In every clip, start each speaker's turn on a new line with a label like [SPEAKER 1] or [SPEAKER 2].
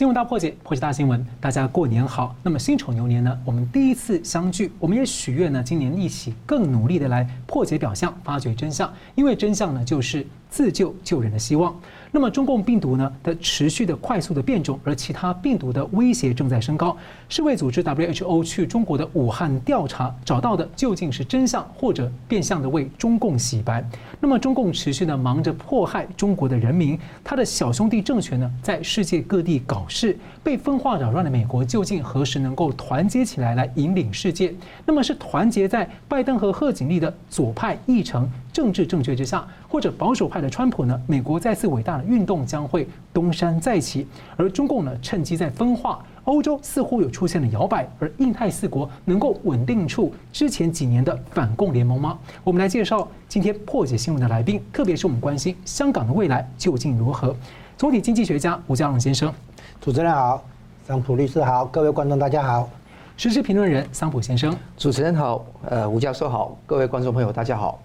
[SPEAKER 1] 新闻大破解，破解大新闻，大家过年好。那么辛丑牛年呢，我们第一次相聚，我们也许愿呢，今年一起更努力的来破解表象，发掘真相，因为真相呢，就是自救救人的希望。那么中共病毒呢的持续的快速的变种，而其他病毒的威胁正在升高。世卫组织 WHO 去中国的武汉调查，找到的究竟是真相，或者变相的为中共洗白？那么中共持续的忙着迫害中国的人民，他的小兄弟政权呢，在世界各地搞事，被分化扰乱的美国究竟何时能够团结起来来引领世界？那么是团结在拜登和贺锦丽的左派议程政治正确之下，或者保守派的川普呢？美国再次伟大的运动将会东山再起，而中共呢，趁机在分化。欧洲似乎有出现了摇摆，而印太四国能够稳定住之前几年的反共联盟吗？我们来介绍今天破解新闻的来宾，特别是我们关心香港的未来究竟如何？总体经济学家吴家龙先生，
[SPEAKER 2] 主持人好，桑普律师好，各位观众大家好。
[SPEAKER 1] 时事评论人桑普先生，
[SPEAKER 3] 主持人好，呃，吴教授好，各位观众朋友大家好。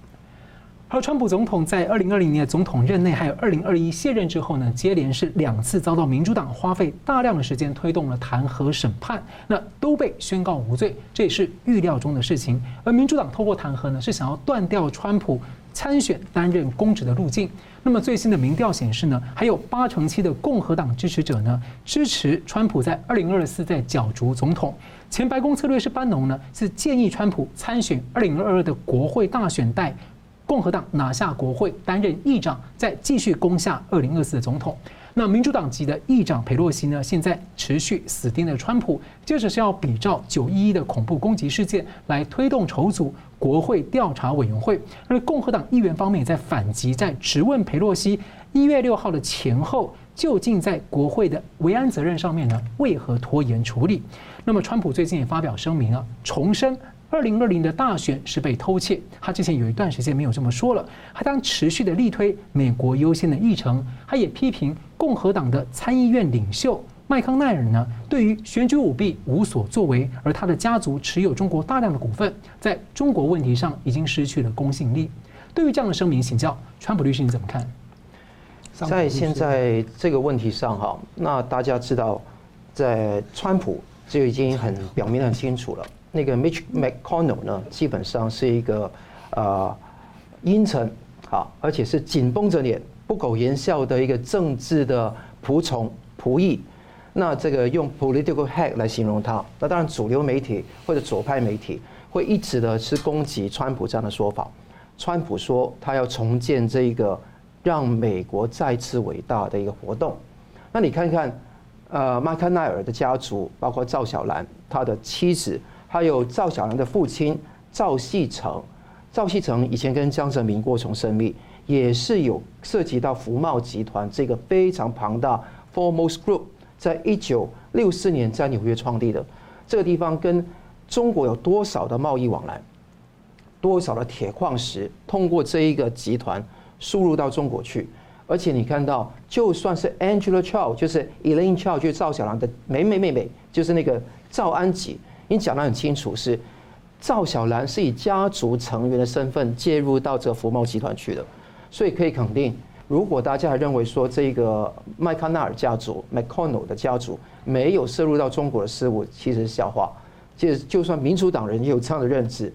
[SPEAKER 1] 而川普总统在二零二零年的总统任内，还有二零二一卸任之后呢，接连是两次遭到民主党花费大量的时间推动了弹劾审判，那都被宣告无罪，这也是预料中的事情。而民主党透过弹劾呢，是想要断掉川普参选担任公职的路径。那么最新的民调显示呢，还有八成七的共和党支持者呢，支持川普在二零二四再角逐总统。前白宫策略师班农呢，是建议川普参选二零二二的国会大选代。共和党拿下国会，担任议长，再继续攻下二零二四的总统。那民主党籍的议长佩洛西呢，现在持续死盯着川普，接着是要比照九一一的恐怖攻击事件来推动筹组国会调查委员会。而共和党议员方面也在反击，在质问佩洛西一月六号的前后，究竟在国会的维安责任上面呢，为何拖延处理？那么川普最近也发表声明啊，重申。二零二零的大选是被偷窃，他之前有一段时间没有这么说了，他将持续的力推美国优先的议程，他也批评共和党的参议院领袖麦康奈尔呢，对于选举舞弊无所作为，而他的家族持有中国大量的股份，在中国问题上已经失去了公信力。对于这样的声明，请教川普律师你怎么看？
[SPEAKER 3] 在现在这个问题上哈，那大家知道，在川普就已经很表明很清楚了。那个 Mitch McConnell 呢，基本上是一个呃阴沉啊，而且是紧绷着脸、不苟言笑的一个政治的仆从仆役。那这个用 political hack 来形容他。那当然，主流媒体或者左派媒体会一直的是攻击川普这样的说法。川普说他要重建这一个让美国再次伟大的一个活动。那你看看，呃，麦康奈尔的家族，包括赵小兰他的妻子。还有赵小兰的父亲赵锡成，赵锡成以前跟江泽民过从甚密，也是有涉及到福茂集团这个非常庞大，Formos Group，在一九六四年在纽约创立的这个地方，跟中国有多少的贸易往来，多少的铁矿石通过这一个集团输入到中国去，而且你看到，就算是 Angela Chow，就是 Elaine Chow，就是赵小兰的妹妹妹妹，就是那个赵安吉。你讲得很清楚，是赵小兰是以家族成员的身份介入到这个福茂集团去的，所以可以肯定，如果大家还认为说这个麦康奈尔家族 （McConnell 的家族）没有涉入到中国的事务，其实是笑话。其实就算民主党人也有这样的认知，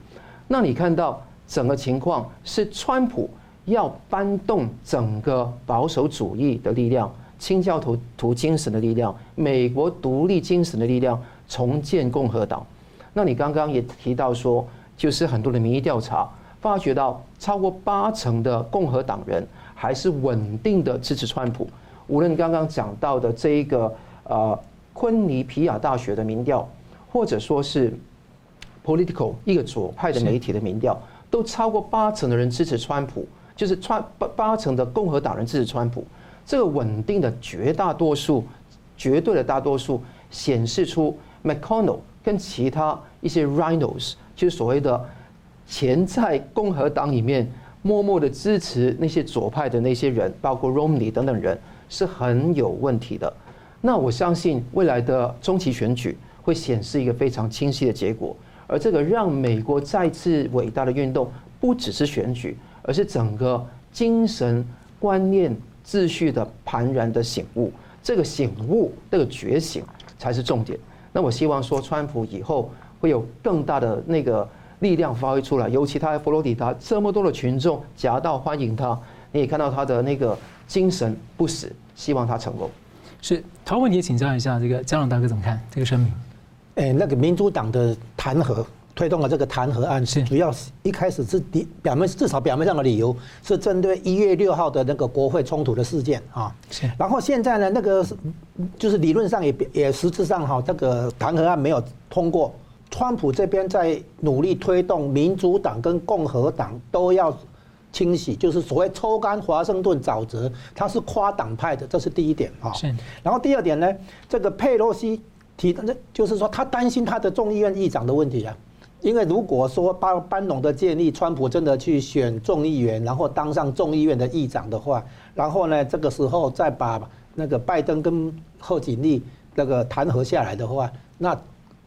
[SPEAKER 3] 那你看到整个情况是川普要搬动整个保守主义的力量、清教徒徒精神的力量、美国独立精神的力量。重建共和党，那你刚刚也提到说，就是很多的民意调查发觉到，超过八成的共和党人还是稳定的支持川普。无论刚刚讲到的这一个呃昆尼皮亚大学的民调，或者说是 Political 一个左派的媒体的民调，都超过八成的人支持川普，就是川八八成的共和党人支持川普。这个稳定的绝大多数，绝对的大多数显示出。McConnell 跟其他一些 Rhinos，就是所谓的潜在共和党里面默默的支持那些左派的那些人，包括 Romney 等等人，是很有问题的。那我相信未来的中期选举会显示一个非常清晰的结果，而这个让美国再次伟大的运动，不只是选举，而是整个精神观念秩序的盘然的醒悟。这个醒悟、这个觉醒才是重点。那我希望说，川普以后会有更大的那个力量发挥出来，尤其他在佛罗里达这么多的群众夹道欢迎他，你也看到他的那个精神不死，希望他成功。
[SPEAKER 1] 是，陶文也请教一下这个江龙大哥怎么看这个声明？
[SPEAKER 2] 哎，那个民主党的弹劾。推动了这个弹劾案，是主要是一开始是第表面至少表面上的理由是针对一月六号的那个国会冲突的事件啊，是。然后现在呢，那个就是理论上也也实质上哈，这个弹劾案没有通过，川普这边在努力推动民主党跟共和党都要清洗，就是所谓抽干华盛顿沼泽，他是跨党派的，这是第一点啊。是。然后第二点呢，这个佩洛西提的，就是说他担心他的众议院议长的问题啊。因为如果说班班农的建议，川普真的去选众议员，然后当上众议院的议长的话，然后呢，这个时候再把那个拜登跟贺锦丽那个弹劾下来的话，那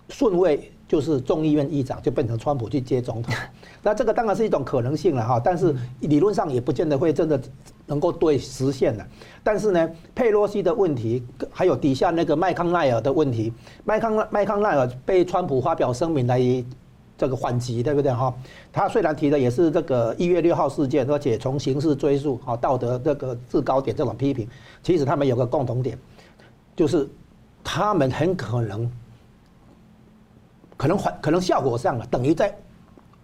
[SPEAKER 2] 顺位就是众议院议长就变成川普去接总统，那这个当然是一种可能性了哈，但是理论上也不见得会真的能够对实现的。但是呢，佩洛西的问题，还有底下那个麦康奈尔的问题，麦康麦康奈尔被川普发表声明来。这个缓急对不对哈？他虽然提的也是这个一月六号事件，而且从刑事追溯哈道德这个制高点这种批评，其实他们有个共同点，就是他们很可能可能缓可能效果上了，等于在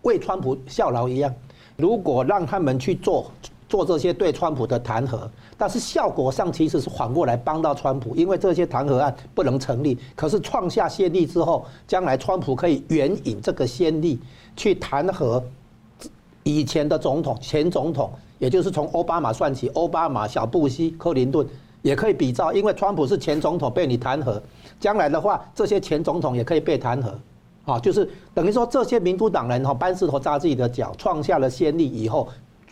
[SPEAKER 2] 为川普效劳一样。如果让他们去做。做这些对川普的弹劾，但是效果上其实是反过来帮到川普，因为这些弹劾案不能成立。可是创下先例之后，将来川普可以援引这个先例去弹劾以前的总统、前总统，也就是从奥巴马算起，奥巴马、小布希、克林顿也可以比照，因为川普是前总统被你弹劾，将来的话，这些前总统也可以被弹劾，啊，就是等于说这些民主党人哈搬石头砸自己的脚，创下了先例以后。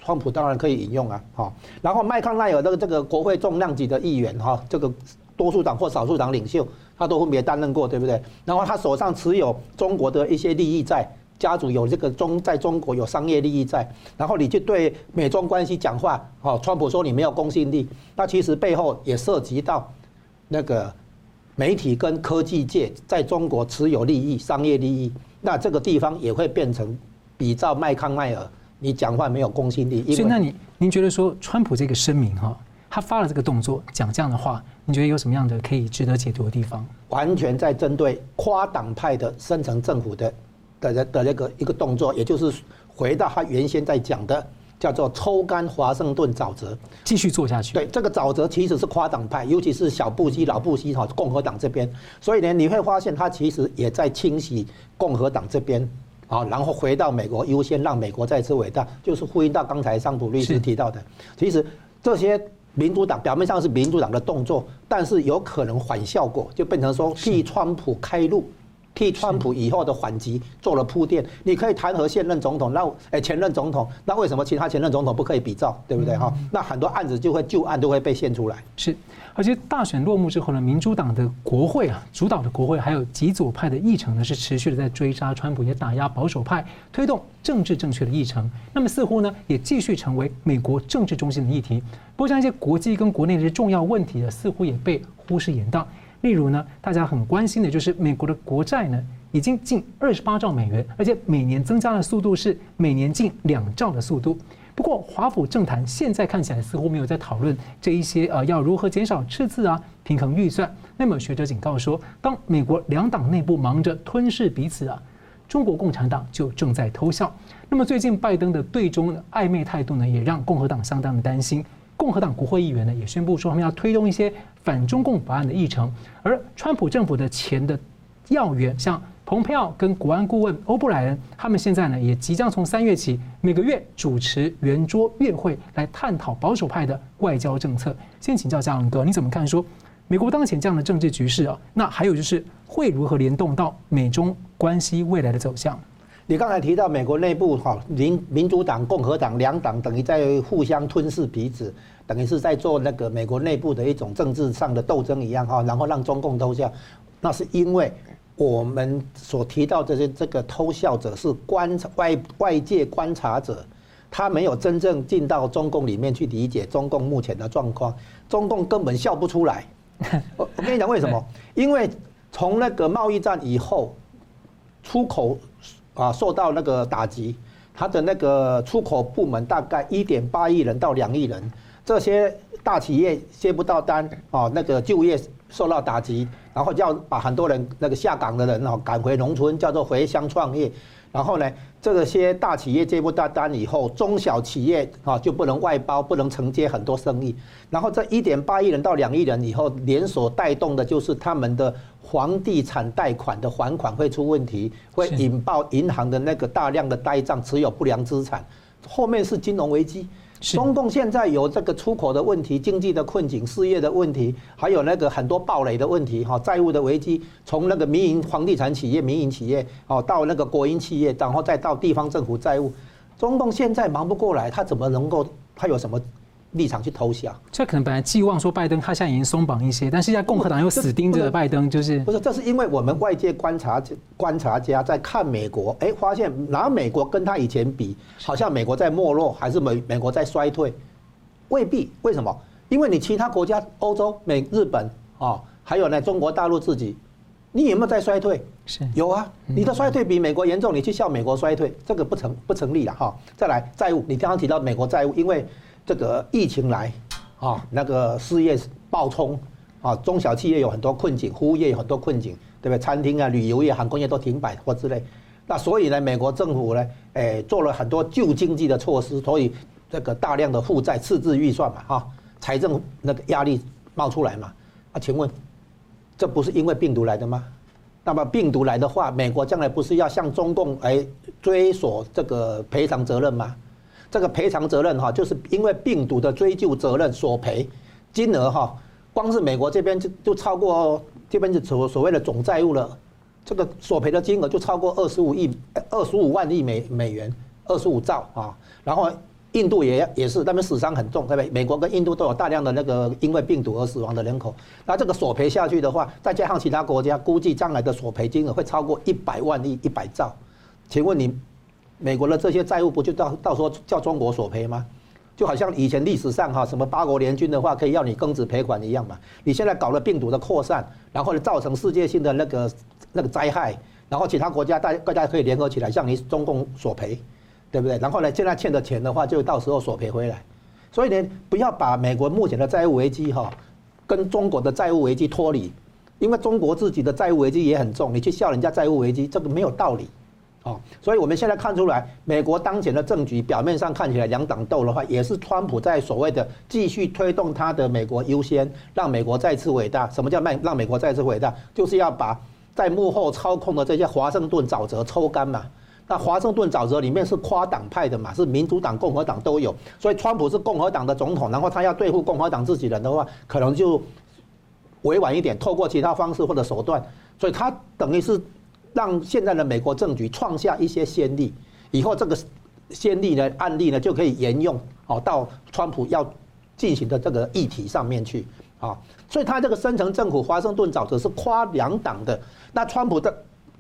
[SPEAKER 2] 川普当然可以引用啊，好，然后麦康奈尔这个这个国会重量级的议员哈，这个多数党或少数党领袖，他都分别担任过，对不对？然后他手上持有中国的一些利益在，家族有这个中在中国有商业利益在，然后你就对美中关系讲话，哦，川普说你没有公信力，那其实背后也涉及到那个媒体跟科技界在中国持有利益、商业利益，那这个地方也会变成比照麦康奈尔。你讲话没有公信力，
[SPEAKER 1] 所以那你您觉得说川普这个声明哈，他发了这个动作讲这样的话，你觉得有什么样的可以值得解读的地方？
[SPEAKER 2] 完全在针对跨党派的深层政府的的的那个一个动作，也就是回到他原先在讲的叫做抽干华盛顿沼泽，
[SPEAKER 1] 继续做下去。
[SPEAKER 2] 对，这个沼泽其实是跨党派，尤其是小布希、老布希哈共和党这边，所以呢，你会发现他其实也在清洗共和党这边。啊，然后回到美国，优先让美国再次伟大，就是呼应到刚才桑普律师提到的。其实这些民主党表面上是民主党的动作，但是有可能反效果，就变成说替川普开路。替川普以后的反击做了铺垫，你可以弹劾现任总统，那哎前任总统，那为什么其他前任总统不可以比照，对不对哈？那很多案子就会旧案都会被现出来。
[SPEAKER 1] 是，而且大选落幕之后呢，民主党的国会啊，主导的国会还有极左派的议程呢，是持续的在追杀川普，也打压保守派，推动政治正确的议程。那么似乎呢，也继续成为美国政治中心的议题。不过像一些国际跟国内的一些重要问题呢，似乎也被忽视延宕。例如呢，大家很关心的就是美国的国债呢，已经近二十八兆美元，而且每年增加的速度是每年近两兆的速度。不过华府政坛现在看起来似乎没有在讨论这一些呃，要如何减少赤字啊，平衡预算。那么学者警告说，当美国两党内部忙着吞噬彼此啊，中国共产党就正在偷笑。那么最近拜登的对中暧昧态度呢，也让共和党相当的担心。共和党国会议员呢也宣布说，他们要推动一些反中共法案的议程，而川普政府的前的要员，像蓬佩奥跟国安顾问欧布莱恩，他们现在呢也即将从三月起每个月主持圆桌月会，来探讨保守派的外交政策。先请教嘉朗哥，你怎么看说美国当前这样的政治局势啊？那还有就是会如何联动到美中关系未来的走向？
[SPEAKER 2] 你刚才提到美国内部哈民民主党、共和党两党等于在互相吞噬彼此，等于是在做那个美国内部的一种政治上的斗争一样哈，然后让中共偷笑。那是因为我们所提到这些这个偷笑者是观察外外界观察者，他没有真正进到中共里面去理解中共目前的状况，中共根本笑不出来。我我跟你讲为什么？因为从那个贸易战以后，出口啊受到那个打击，他的那个出口部门大概一点八亿人到两亿人，这些大企业接不到单啊，那个就业受到打击，然后就要把很多人那个下岗的人哦赶回农村，叫做回乡创业。然后呢，这些大企业接不到单以后，中小企业啊就不能外包，不能承接很多生意。然后这一点八亿人到两亿人以后，连锁带动的就是他们的房地产贷款的还款会出问题，会引爆银行的那个大量的呆账，持有不良资产，后面是金融危机。中共现在有这个出口的问题、经济的困境、失业的问题，还有那个很多暴雷的问题，哈，债务的危机，从那个民营房地产企业、民营企业，哦，到那个国营企业，然后再到地方政府债务，中共现在忙不过来，他怎么能够？他有什么？立场去投降，
[SPEAKER 1] 这可能本来寄望说拜登他现在已经松绑一些，但是现在共和党又死盯着拜登，就是
[SPEAKER 2] 不是？这是因为我们外界观察观察家在看美国，哎，发现拿美国跟他以前比，好像美国在没落，还是美美国在衰退？未必，为什么？因为你其他国家，欧洲、美、日本啊，还有呢中国大陆自己，你有没有在衰退？
[SPEAKER 1] 是
[SPEAKER 2] 有啊，你的衰退比美国严重，你去笑美国衰退，这个不成不成立了哈。再来债务，你刚刚提到美国债务，因为。这个疫情来，啊，那个失业暴冲，啊，中小企业有很多困境，服务业有很多困境，对不对？餐厅啊、旅游业、航空业都停摆或之类。那所以呢，美国政府呢，诶，做了很多救经济的措施，所以这个大量的负债、赤字预算嘛，哈，财政那个压力冒出来嘛。啊，请问，这不是因为病毒来的吗？那么病毒来的话，美国将来不是要向中共来追索这个赔偿责任吗？这个赔偿责任哈，就是因为病毒的追究责任索赔金额哈，光是美国这边就就超过这边就所所谓的总债务了，这个索赔的金额就超过二十五亿二十五万亿美美元，二十五兆啊。然后印度也也是，那边死伤很重，对不对？美国跟印度都有大量的那个因为病毒而死亡的人口，那这个索赔下去的话，再加上其他国家，估计将来的索赔金额会超过一百万亿一百兆，请问你？美国的这些债务不就到到时候叫中国索赔吗？就好像以前历史上哈什么八国联军的话可以要你庚子赔款一样嘛。你现在搞了病毒的扩散，然后呢造成世界性的那个那个灾害，然后其他国家大大家可以联合起来向你中共索赔，对不对？然后呢现在欠的钱的话就到时候索赔回来。所以呢不要把美国目前的债务危机哈跟中国的债务危机脱离，因为中国自己的债务危机也很重，你去笑人家债务危机这个没有道理。哦，所以我们现在看出来，美国当前的政局表面上看起来两党斗的话，也是川普在所谓的继续推动他的美国优先，让美国再次伟大。什么叫让让美国再次伟大？就是要把在幕后操控的这些华盛顿沼泽抽干嘛。那华盛顿沼泽里面是跨党派的嘛，是民主党、共和党都有。所以川普是共和党的总统，然后他要对付共和党自己人的话，可能就委婉一点，透过其他方式或者手段。所以他等于是。让现在的美国政局创下一些先例，以后这个先例呢，案例呢就可以沿用哦，到川普要进行的这个议题上面去啊，所以他这个深层政府华盛顿沼泽是跨两党的，那川普的。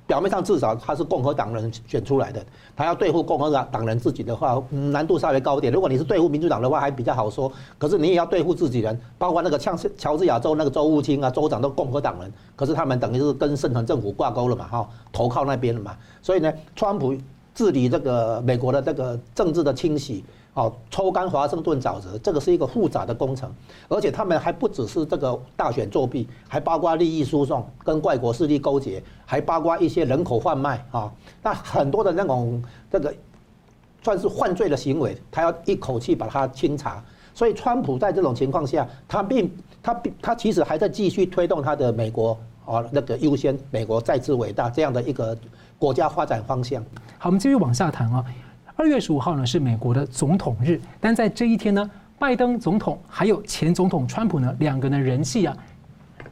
[SPEAKER 2] 表面上至少他是共和党人选出来的，他要对付共和党党人自己的话，难度稍微高一点。如果你是对付民主党的话，还比较好说。可是你也要对付自己人，包括那个像乔治亚州那个州务卿啊，州长都共和党人，可是他们等于是跟深层政府挂钩了嘛，哈，投靠那边了嘛。所以呢，川普治理这个美国的这个政治的清洗。哦，抽干华盛顿沼泽，这个是一个复杂的工程，而且他们还不只是这个大选作弊，还包括利益输送、跟外国势力勾结，还包括一些人口贩卖啊。那很多的那种这个算是犯罪的行为，他要一口气把它清查。所以，川普在这种情况下，他并他并他其实还在继续推动他的美国啊那个优先，美国再次伟大这样的一个国家发展方向。
[SPEAKER 1] 好，我们继续往下谈啊。二月十五号呢是美国的总统日，但在这一天呢，拜登总统还有前总统川普呢两个人的人气啊，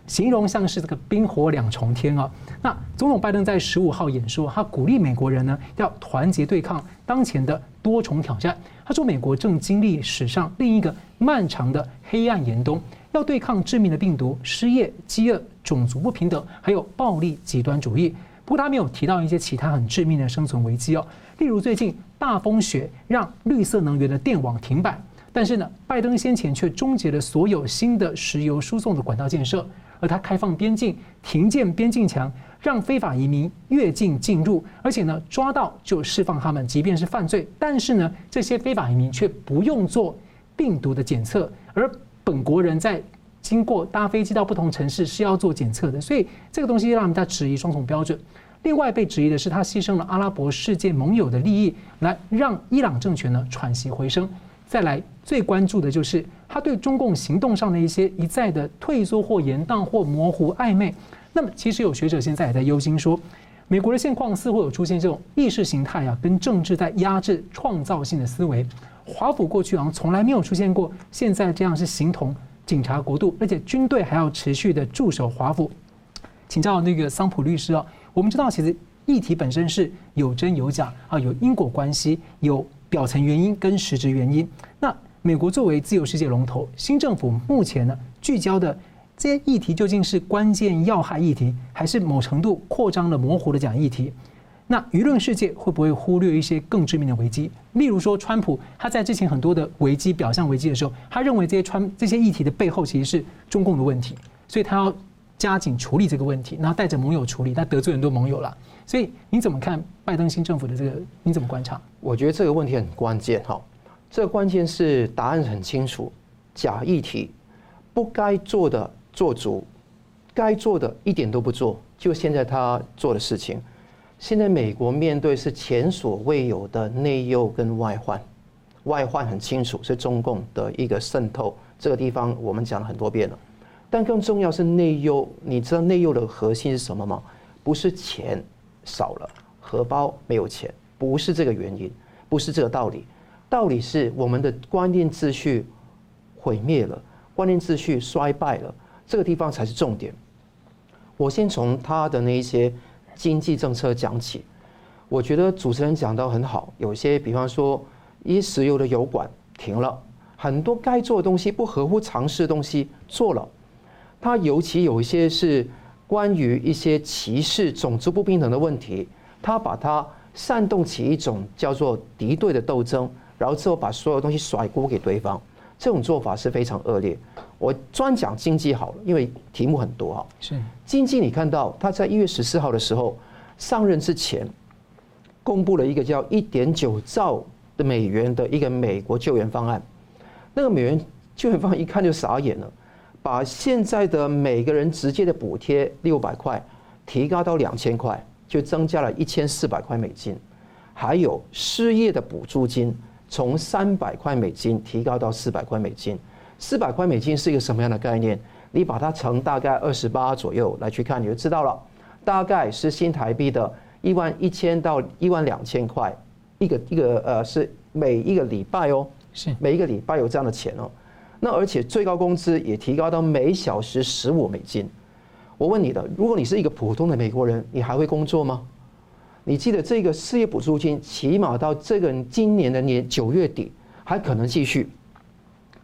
[SPEAKER 1] 形容像是这个冰火两重天啊。那总统拜登在十五号演说，他鼓励美国人呢要团结对抗当前的多重挑战。他说，美国正经历史上另一个漫长的黑暗严冬，要对抗致命的病毒、失业、饥饿、种族不平等，还有暴力极端主义。不过他没有提到一些其他很致命的生存危机哦，例如最近大风雪让绿色能源的电网停摆，但是呢，拜登先前却终结了所有新的石油输送的管道建设，而他开放边境、停建边境墙，让非法移民越境进入，而且呢，抓到就释放他们，即便是犯罪，但是呢，这些非法移民却不用做病毒的检测，而本国人在经过搭飞机到不同城市是要做检测的，所以这个东西让人家质疑双重标准。另外被质疑的是，他牺牲了阿拉伯世界盟友的利益，来让伊朗政权呢喘息回升。再来最关注的就是他对中共行动上的一些一再的退缩或延宕或模糊暧昧。那么其实有学者现在也在忧心说，美国的现况似乎有出现这种意识形态啊跟政治在压制创造性的思维。华府过去好像从来没有出现过现在这样是形同警察国度，而且军队还要持续的驻守华府。请教那个桑普律师啊。我们知道，其实议题本身是有真有假啊，有因果关系，有表层原因跟实质原因。那美国作为自由世界龙头，新政府目前呢聚焦的这些议题，究竟是关键要害议题，还是某程度扩张了模糊的假议题？那舆论世界会不会忽略一些更致命的危机？例如说，川普他在之前很多的危机表象危机的时候，他认为这些川这些议题的背后其实是中共的问题，所以他要。加紧处理这个问题，然后带着盟友处理，他得罪很多盟友了。所以你怎么看拜登新政府的这个？你怎么观察？
[SPEAKER 3] 我觉得这个问题很关键哈。这个关键是答案很清楚，假议题不该做的做足，该做的一点都不做。就现在他做的事情，现在美国面对是前所未有的内忧跟外患。外患很清楚是中共的一个渗透，这个地方我们讲了很多遍了。但更重要是内忧，你知道内忧的核心是什么吗？不是钱少了，荷包没有钱，不是这个原因，不是这个道理，道理是我们的观念秩序毁灭了，观念秩序衰败了，这个地方才是重点。我先从他的那一些经济政策讲起，我觉得主持人讲到很好，有些比方说一石油的油管停了，很多该做的东西不合乎常识的东西做了。他尤其有一些是关于一些歧视、种族不平等的问题，他把它煽动起一种叫做敌对的斗争，然后之后把所有东西甩锅给对方，这种做法是非常恶劣。我专讲经济好了，因为题目很多哈。是经济，你看到他在一月十四号的时候上任之前，公布了一个叫一点九兆的美元的一个美国救援方案，那个美元救援方案一看就傻眼了。把现在的每个人直接的补贴六百块提高到两千块，就增加了一千四百块美金。还有失业的补助金从三百块美金提高到四百块美金。四百块美金是一个什么样的概念？你把它乘大概二十八左右来去看，你就知道了。大概是新台币的一万一千到一万两千块，一个一个呃是每一个礼拜哦，是每一个礼拜有这样的钱哦。那而且最高工资也提高到每小时十五美金。我问你的，如果你是一个普通的美国人，你还会工作吗？你记得这个失业补助金起码到这个今年的年九月底还可能继续。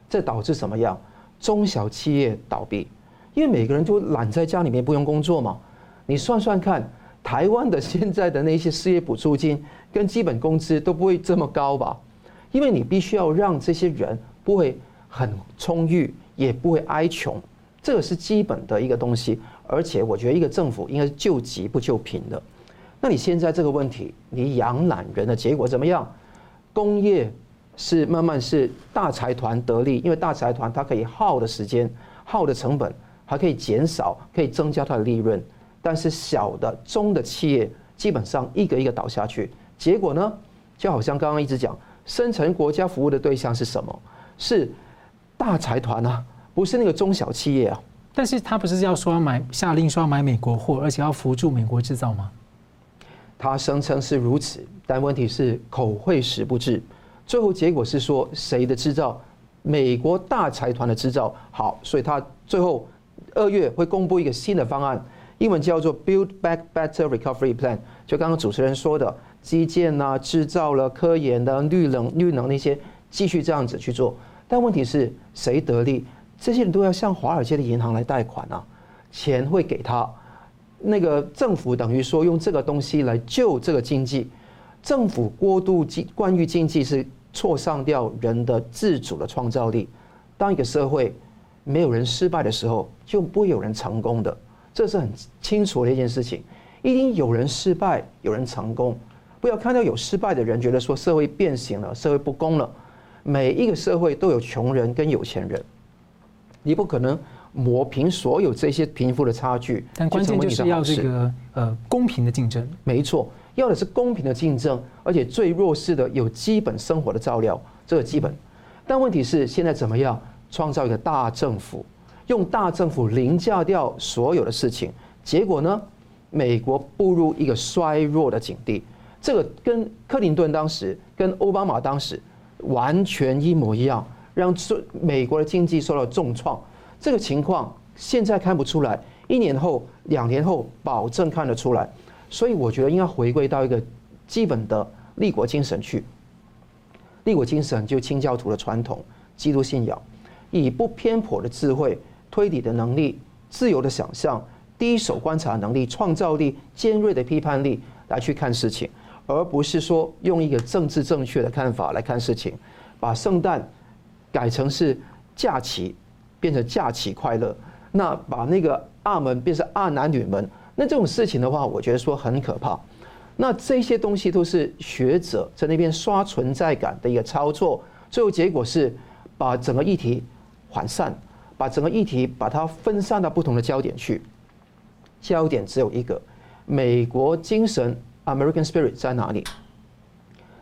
[SPEAKER 3] 这导致什么样？中小企业倒闭，因为每个人都懒在家里面不用工作嘛。你算算看，台湾的现在的那些失业补助金跟基本工资都不会这么高吧？因为你必须要让这些人不会。很充裕，也不会哀穷，这个是基本的一个东西。而且我觉得一个政府应该是救急不救贫的。那你现在这个问题，你养懒人的结果怎么样？工业是慢慢是大财团得利，因为大财团它可以耗的时间、耗的成本还可以减少，可以增加它的利润。但是小的、中的企业基本上一个一个倒下去，结果呢，就好像刚刚一直讲，深层国家服务的对象是什么？是。大财团啊，不是那个中小企业啊。
[SPEAKER 1] 但是他不是要说要买下令说要买美国货，而且要扶助美国制造吗？
[SPEAKER 3] 他声称是如此，但问题是口惠实不至。最后结果是说谁的制造？美国大财团的制造好，所以他最后二月会公布一个新的方案，英文叫做 Build Back Better Recovery Plan。就刚刚主持人说的，基建啊、制造了、科研的、绿能、绿能那些，继续这样子去做。但问题是谁得利？这些人都要向华尔街的银行来贷款啊，钱会给他。那个政府等于说用这个东西来救这个经济。政府过度经关于经济是挫伤掉人的自主的创造力。当一个社会没有人失败的时候，就不会有人成功的，这是很清楚的一件事情。一定有人失败，有人成功。不要看到有失败的人，觉得说社会变形了，社会不公了。每一个社会都有穷人跟有钱人，你不可能抹平所有这些贫富的差距。
[SPEAKER 1] 但关键就是要这个呃公平的竞争。
[SPEAKER 3] 没错，要的是公平的竞争，而且最弱势的有基本生活的照料，这个基本。但问题是现在怎么样？创造一个大政府，用大政府凌驾掉所有的事情，结果呢？美国步入一个衰弱的境地。这个跟克林顿当时、跟奥巴马当时完全一模一样，让美国的经济受到重创。这个情况现在看不出来，一年后、两年后保证看得出来。所以我觉得应该回归到一个基本的立国精神去。立国精神就清教徒的传统，基督信仰。以不偏颇的智慧、推理的能力、自由的想象、第一手观察能力、创造力、尖锐的批判力来去看事情，而不是说用一个政治正确的看法来看事情，把圣诞改成是假期，变成假期快乐，那把那个阿门变成阿男女门，那这种事情的话，我觉得说很可怕。那这些东西都是学者在那边刷存在感的一个操作，最后结果是把整个议题。涣散，把整个议题把它分散到不同的焦点去。焦点只有一个：美国精神 （American Spirit） 在哪里？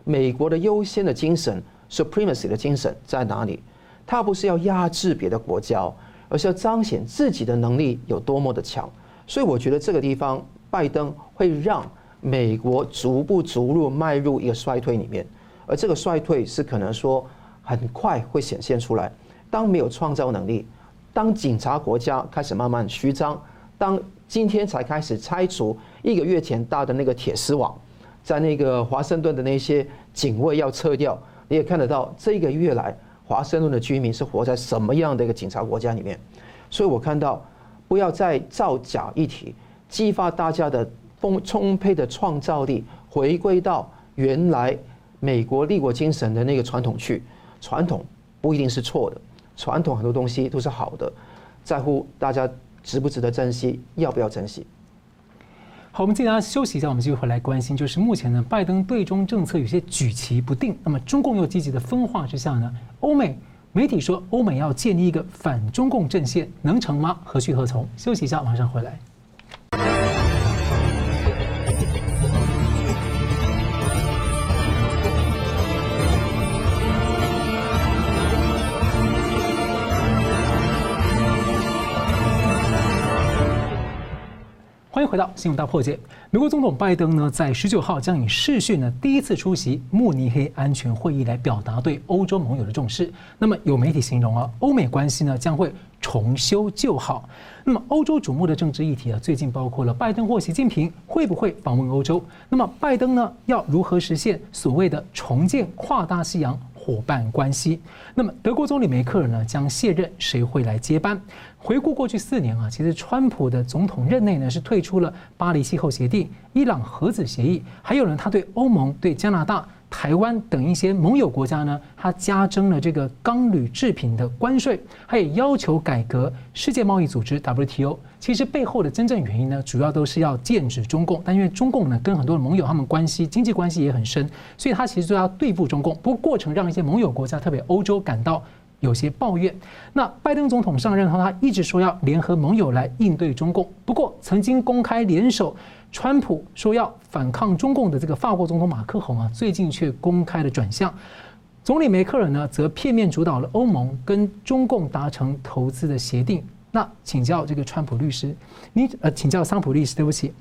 [SPEAKER 3] 美国的优先的精神 （Supremacy） 的精神在哪里？它不是要压制别的国家，而是要彰显自己的能力有多么的强。所以，我觉得这个地方，拜登会让美国逐步逐步迈入一个衰退里面，而这个衰退是可能说很快会显现出来。当没有创造能力，当警察国家开始慢慢虚张，当今天才开始拆除一个月前搭的那个铁丝网，在那个华盛顿的那些警卫要撤掉，你也看得到这个月来华盛顿的居民是活在什么样的一个警察国家里面。所以我看到不要再造假议题，激发大家的丰充沛的创造力，回归到原来美国立国精神的那个传统去，传统不一定是错的。传统很多东西都是好的，在乎大家值不值得珍惜，要不要珍惜。
[SPEAKER 1] 好，我们接下来休息一下，我们继续回来关心，就是目前呢，拜登对中政策有些举棋不定，那么中共又积极的分化之下呢，欧美媒体说欧美要建立一个反中共阵线，能成吗？何去何从？休息一下，马上回来。欢迎回到新闻大破解。美国总统拜登呢，在十九号将以视讯呢第一次出席慕尼黑安全会议，来表达对欧洲盟友的重视。那么有媒体形容啊，欧美关系呢将会重修旧好。那么欧洲瞩目的政治议题啊，最近包括了拜登或习近平会不会访问欧洲？那么拜登呢要如何实现所谓的重建跨大西洋伙伴关系？那么德国总理梅克尔呢将卸任，谁会来接班？回顾过去四年啊，其实川普的总统任内呢是退出了巴黎气候协定、伊朗核子协议，还有呢他对欧盟、对加拿大、台湾等一些盟友国家呢，他加征了这个钢铝制品的关税，还有要求改革世界贸易组织 WTO。其实背后的真正原因呢，主要都是要剑指中共，但因为中共呢跟很多的盟友他们关系经济关系也很深，所以他其实就要对付中共。不过过程让一些盟友国家，特别欧洲感到。有些抱怨。那拜登总统上任后，他一直说要联合盟友来应对中共。不过，曾经公开联手川普说要反抗中共的这个法国总统马克宏啊，最近却公开了转向。总理梅克尔呢，则片面主导了欧盟跟中共达成投资的协定。那请教这个川普律师，你呃，请教桑普律师，对不起，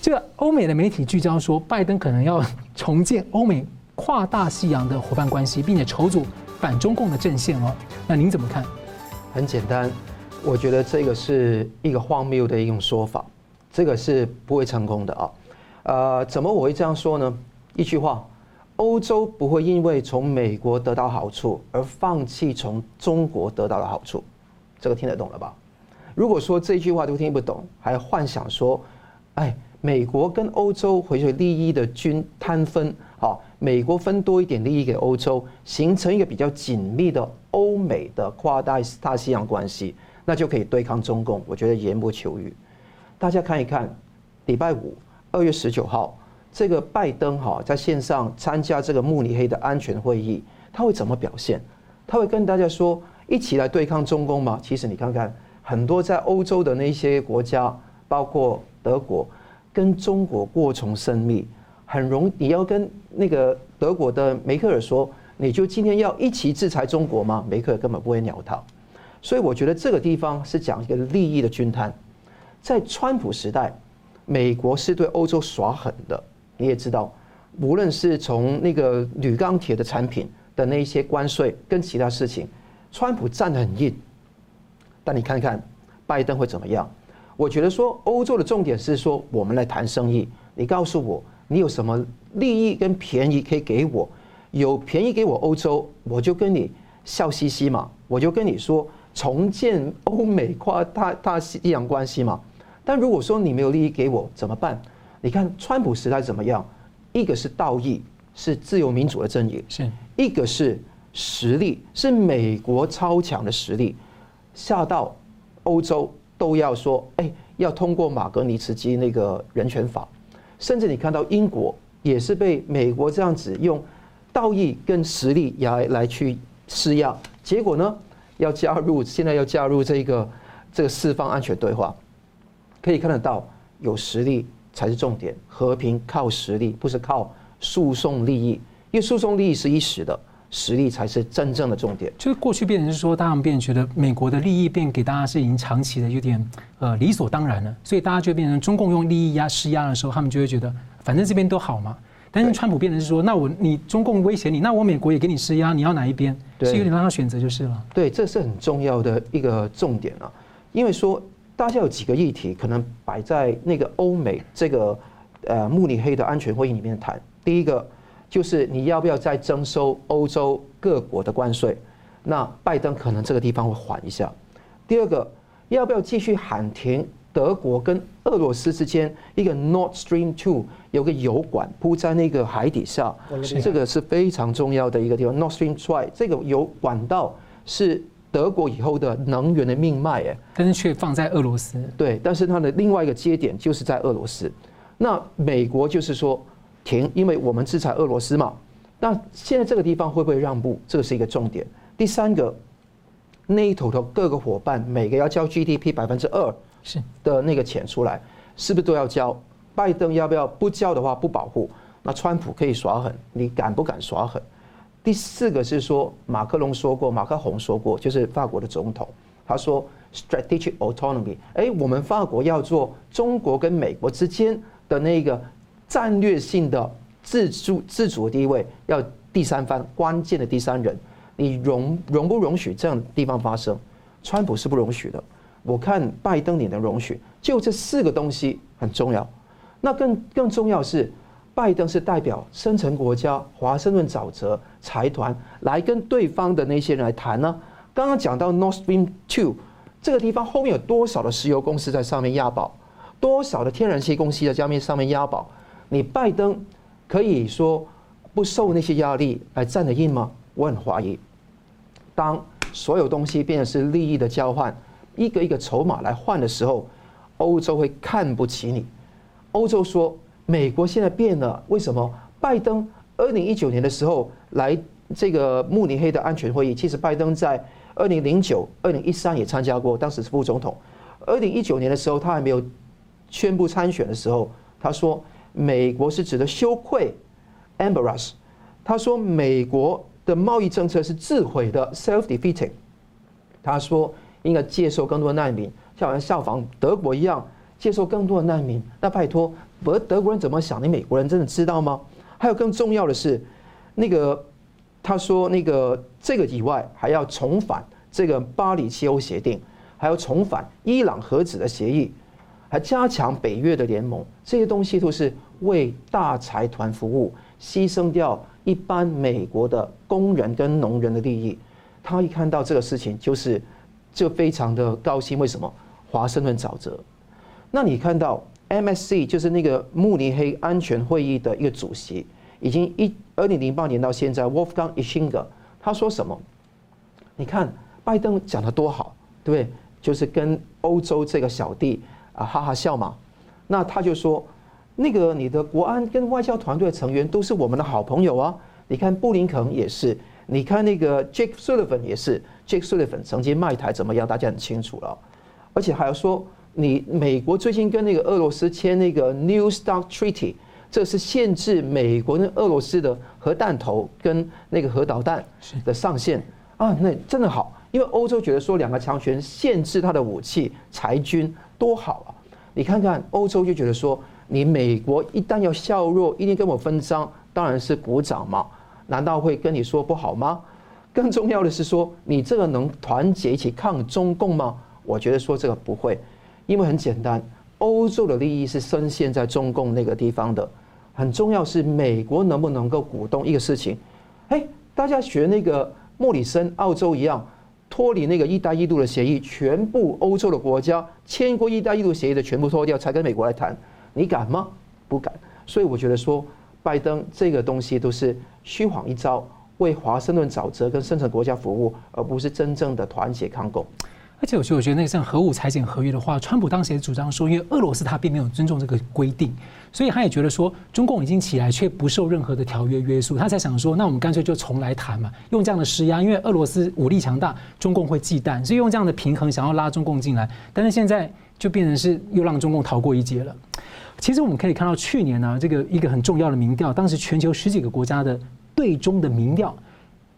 [SPEAKER 1] 这个欧美的媒体聚焦说，拜登可能要重建欧美跨大西洋的伙伴关系，并且筹组。反中共的阵线哦，那您怎么看？
[SPEAKER 3] 很简单，我觉得这个是一个荒谬的一种说法，这个是不会成功的啊。呃，怎么我会这样说呢？一句话，欧洲不会因为从美国得到好处而放弃从中国得到的好处，这个听得懂了吧？如果说这句话都听不懂，还幻想说，哎，美国跟欧洲回去利益的均摊分，好，美国分多一点利益给欧洲，形成一个比较紧密的欧美的跨大大西洋关系，那就可以对抗中共。我觉得言不求喻。大家看一看，礼拜五二月十九号，这个拜登哈在线上参加这个慕尼黑的安全会议，他会怎么表现？他会跟大家说一起来对抗中共吗？其实你看看，很多在欧洲的那些国家，包括德国。跟中国过从甚密，很容。你要跟那个德国的梅克尔说，你就今天要一起制裁中国吗？梅克尔根本不会鸟他。所以我觉得这个地方是讲一个利益的均摊。在川普时代，美国是对欧洲耍狠的。你也知道，无论是从那个铝钢铁的产品的那些关税跟其他事情，川普站得很硬。但你看看拜登会怎么样？我觉得说，欧洲的重点是说，我们来谈生意。你告诉我，你有什么利益跟便宜可以给我？有便宜给我欧洲，我就跟你笑嘻嘻嘛，我就跟你说重建欧美跨大大西洋关系嘛。但如果说你没有利益给我，怎么办？你看川普时代怎么样？一个是道义，是自由民主的正义；是一个是实力，是美国超强的实力，下到欧洲。都要说，哎，要通过马格尼茨基那个人权法，甚至你看到英国也是被美国这样子用道义跟实力来来去施压，结果呢，要加入现在要加入这个这个四方安全对话，可以看得到有实力才是重点，和平靠实力，不是靠诉讼利益，因为诉讼利益是一时的。实力才是真正的重点。
[SPEAKER 1] 就是过去变成是说，大家变成觉得美国的利益变给大家是已经长期的有点呃理所当然了，所以大家就变成中共用利益压施压的时候，他们就会觉得反正这边都好嘛。但是川普变成是说，那我你中共威胁你，那我美国也给你施压，你要哪一边？是有点让他选择就是了。
[SPEAKER 3] 对，这是很重要的一个重点啊。因为说大家有几个议题可能摆在那个欧美这个呃慕尼黑的安全会议里面谈。第一个。就是你要不要再征收欧洲各国的关税？那拜登可能这个地方会缓一下。第二个，要不要继续喊停德国跟俄罗斯之间一个 Nord Stream Two 有个油管铺在那个海底下，这个是非常重要的一个地方。Nord Stream Two 这个油管道是德国以后的能源的命脉，哎，
[SPEAKER 1] 但是却放在俄罗斯。
[SPEAKER 3] 对，但是它的另外一个接点就是在俄罗斯。那美国就是说。停，因为我们制裁俄罗斯嘛。那现在这个地方会不会让步？这个是一个重点。第三个，NATO 的各个伙伴每个要交 GDP 百分之二是的那个钱出来，是不是都要交？拜登要不要不交的话不保护？那川普可以耍狠，你敢不敢耍狠？第四个是说，马克龙说过，马克宏说过，就是法国的总统，他说 strategic autonomy，哎，我们法国要做中国跟美国之间的那个。战略性的自主自主的地位，要第三方关键的第三人，你容容不容许这样的地方发生？川普是不容许的。我看拜登你能容许？就这四个东西很重要。那更更重要是，拜登是代表深层国家华盛顿沼泽财团来跟对方的那些人来谈呢。刚刚讲到 Nord Stream Two 这个地方后面有多少的石油公司在上面押宝，多少的天然气公司在下面上面押宝？你拜登可以说不受那些压力来站得硬吗？我很怀疑。当所有东西变成是利益的交换，一个一个筹码来换的时候，欧洲会看不起你。欧洲说：“美国现在变了，为什么？”拜登二零一九年的时候来这个慕尼黑的安全会议，其实拜登在二零零九、二零一三也参加过，当时是副总统。二零一九年的时候，他还没有宣布参选的时候，他说。美国是指的羞愧，embarrass。他说美国的贸易政策是自毁的，self-defeating。他说应该接受更多的难民，就好像效仿德国一样，接受更多的难民。那拜托，德德国人怎么想？你美国人真的知道吗？还有更重要的是，那个他说那个这个以外，还要重返这个巴黎气候协定，还要重返伊朗核子的协议。还加强北约的联盟，这些东西都是为大财团服务，牺牲掉一般美国的工人跟农人的利益。他一看到这个事情，就是就非常的高兴。为什么？华盛顿沼泽。那你看到 MSC 就是那个慕尼黑安全会议的一个主席，已经一二零零八年到现在，Wolfgang Ischinger 他说什么？你看拜登讲得多好，对不对？就是跟欧洲这个小弟啊哈哈笑嘛。那他就说，那个你的国安跟外交团队成员都是我们的好朋友啊。你看布林肯也是，你看那个 Jake Sullivan 也是，Jake Sullivan 曾经卖台怎么样，大家很清楚了。而且还要说。你美国最近跟那个俄罗斯签那个 New START Treaty，这是限制美国跟俄罗斯的核弹头跟那个核导弹的上限啊，那真的好，因为欧洲觉得说两个强权限制他的武器裁军多好啊！你看看欧洲就觉得说，你美国一旦要削弱，一定跟我分赃，当然是鼓掌嘛，难道会跟你说不好吗？更重要的是说，你这个能团结一起抗中共吗？我觉得说这个不会。因为很简单，欧洲的利益是深陷在中共那个地方的。很重要是美国能不能够鼓动一个事情，哎，大家学那个莫里森澳洲一样，脱离那个“一带一路”的协议，全部欧洲的国家签过“一带一路”协议的全部脱掉，才跟美国来谈。你敢吗？不敢。所以我觉得说，拜登这个东西都是虚晃一招，为华盛顿沼泽跟深层国家服务，而不是真正的团结抗共。
[SPEAKER 1] 而且，我觉得，我觉得那个像核武裁减合约的话，川普当时也主张说，因为俄罗斯他并没有尊重这个规定，所以他也觉得说，中共已经起来却不受任何的条约约束，他才想说，那我们干脆就重来谈嘛，用这样的施压，因为俄罗斯武力强大，中共会忌惮，所以用这样的平衡想要拉中共进来，但是现在就变成是又让中共逃过一劫了。其实我们可以看到，去年呢、这个一个很重要的民调，当时全球十几个国家的对中的民调。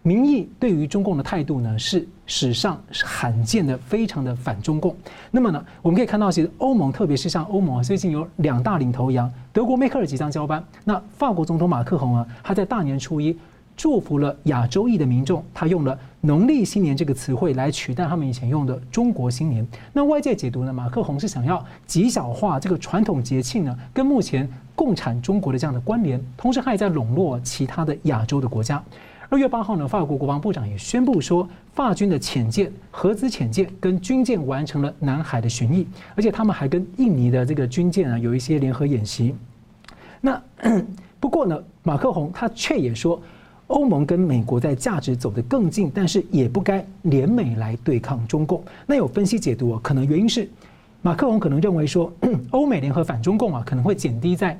[SPEAKER 1] 民意对于中共的态度呢，是史上罕见的，非常的反中共。那么呢，我们可以看到，其实欧盟，特别是像欧盟啊，最近有两大领头羊，德国梅克尔即将交班。那法国总统马克宏啊，他在大年初一祝福了亚洲裔的民众，他用了“农历新年”这个词汇来取代他们以前用的“中国新年”。那外界解读呢，马克宏是想要极小化这个传统节庆呢，跟目前共产中国的这样的关联，同时还在笼络其他的亚洲的国家。二月八号呢，法国国防部长也宣布说，法军的潜舰、合资潜舰跟军舰完成了南海的巡弋，而且他们还跟印尼的这个军舰啊有一些联合演习。那 不过呢，马克宏他却也说，欧盟跟美国在价值走得更近，但是也不该联美来对抗中共。那有分析解读啊，可能原因是马克宏可能认为说，欧美联合反中共啊，可能会减低在。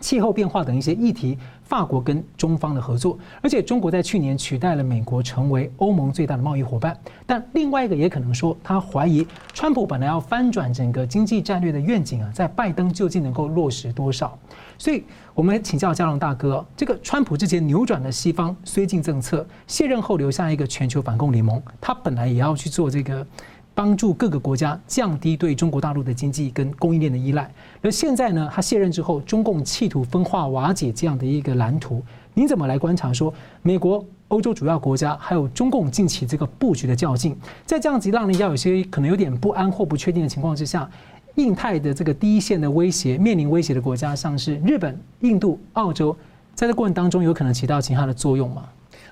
[SPEAKER 1] 气候变化等一些议题，法国跟中方的合作，而且中国在去年取代了美国成为欧盟最大的贸易伙伴。但另外一个也可能说，他怀疑川普本来要翻转整个经济战略的愿景啊，在拜登究竟能够落实多少？所以我们请教佳龙大哥，这个川普之前扭转了西方绥靖政策，卸任后留下一个全球反共联盟，他本来也要去做这个。帮助各个国家降低对中国大陆的经济跟供应链的依赖。而现在呢，他卸任之后，中共企图分化瓦解这样的一个蓝图，您怎么来观察说美国、欧洲主要国家还有中共近期这个布局的较劲，在这样子让人家有些可能有点不安或不确定的情况之下，印太的这个第一线的威胁面临威胁的国家，像是日本、印度、澳洲，在这过程当中有可能起到其他的作用吗？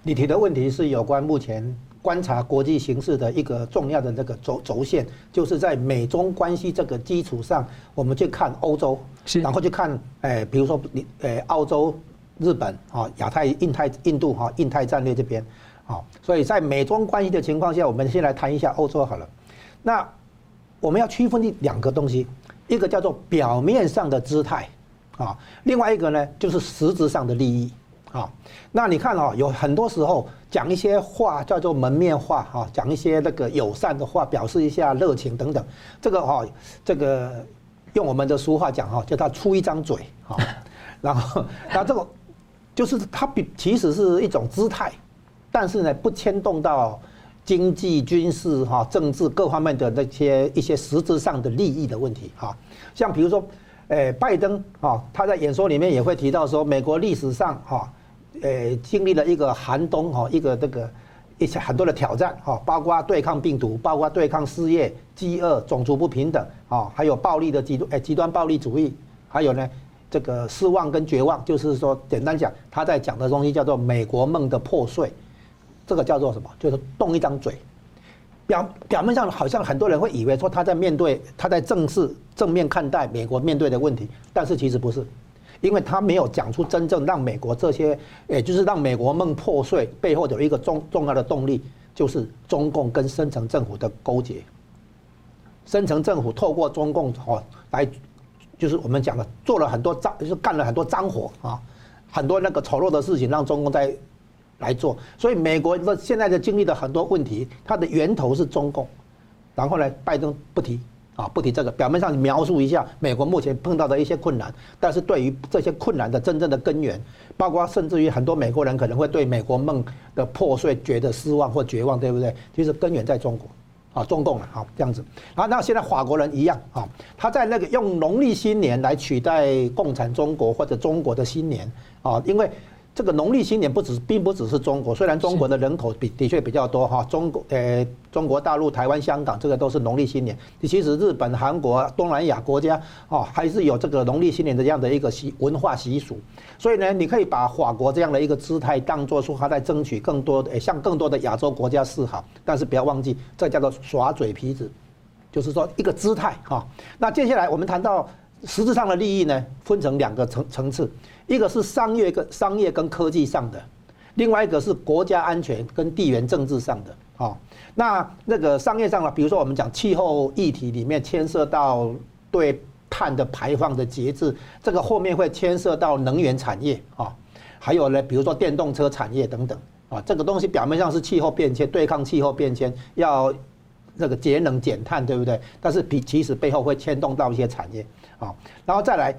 [SPEAKER 2] 你提的问题是有关目前。观察国际形势的一个重要的那个轴轴线，就是在美中关系这个基础上，我们去看欧洲，然后去看，诶，比如说你，诶，澳洲、日本啊，亚太、印太、印度哈，印太战略这边，啊，所以在美中关系的情况下，我们先来谈一下欧洲好了。那我们要区分两个东西，一个叫做表面上的姿态，啊，另外一个呢，就是实质上的利益。啊，那你看哦，有很多时候讲一些话叫做门面话哈，讲一些那个友善的话，表示一下热情等等。这个哈，这个用我们的俗话讲哈，叫他出一张嘴哈。然后，那这个就是它比其实是一种姿态，但是呢，不牵动到经济、军事哈、政治各方面的那些一些实质上的利益的问题哈。像比如说，诶，拜登啊，他在演说里面也会提到说，美国历史上哈。呃，经历了一个寒冬哈，一个这个一些很多的挑战哈，包括对抗病毒，包括对抗失业、饥饿、种族不平等啊，还有暴力的极端诶极端暴力主义，还有呢这个失望跟绝望，就是说简单讲，他在讲的东西叫做美国梦的破碎，这个叫做什么？就是动一张嘴。表表面上好像很多人会以为说他在面对他在正视正面看待美国面对的问题，但是其实不是，因为他没有讲出真正让美国这些，也就是让美国梦破碎背后有一个重重要的动力，就是中共跟深层政府的勾结。深层政府透过中共哦来，就是我们讲的做了很多脏，就是干了很多脏活啊，很多那个丑陋的事情让中共在。来做，所以美国的现在的经历的很多问题，它的源头是中共，然后呢，拜登不提啊，不提这个，表面上描述一下美国目前碰到的一些困难，但是对于这些困难的真正的根源，包括甚至于很多美国人可能会对美国梦的破碎觉得失望或绝望，对不对？其实根源在中国，啊，中共了，好这样子。然后那现在法国人一样啊，他在那个用农历新年来取代共产中国或者中国的新年啊，因为。这个农历新年不只并不只是中国，虽然中国的人口比的确比较多哈，中国呃中国大陆、台湾、香港这个都是农历新年。其实日本、韩国、东南亚国家哦，还是有这个农历新年的这样的一个习文化习俗。所以呢，你可以把法国这样的一个姿态当作说他在争取更多的，向更多的亚洲国家示好。但是不要忘记，这叫做耍嘴皮子，就是说一个姿态哈。那接下来我们谈到实质上的利益呢，分成两个层层次。一个是商业跟商业跟科技上的，另外一个是国家安全跟地缘政治上的。哦，那那个商业上呢，比如说我们讲气候议题里面牵涉到对碳的排放的节制，这个后面会牵涉到能源产业啊，还有呢，比如说电动车产业等等啊，这个东西表面上是气候变迁，对抗气候变迁要那个节能减碳，对不对？但是比其实背后会牵动到一些产业啊，然后再来。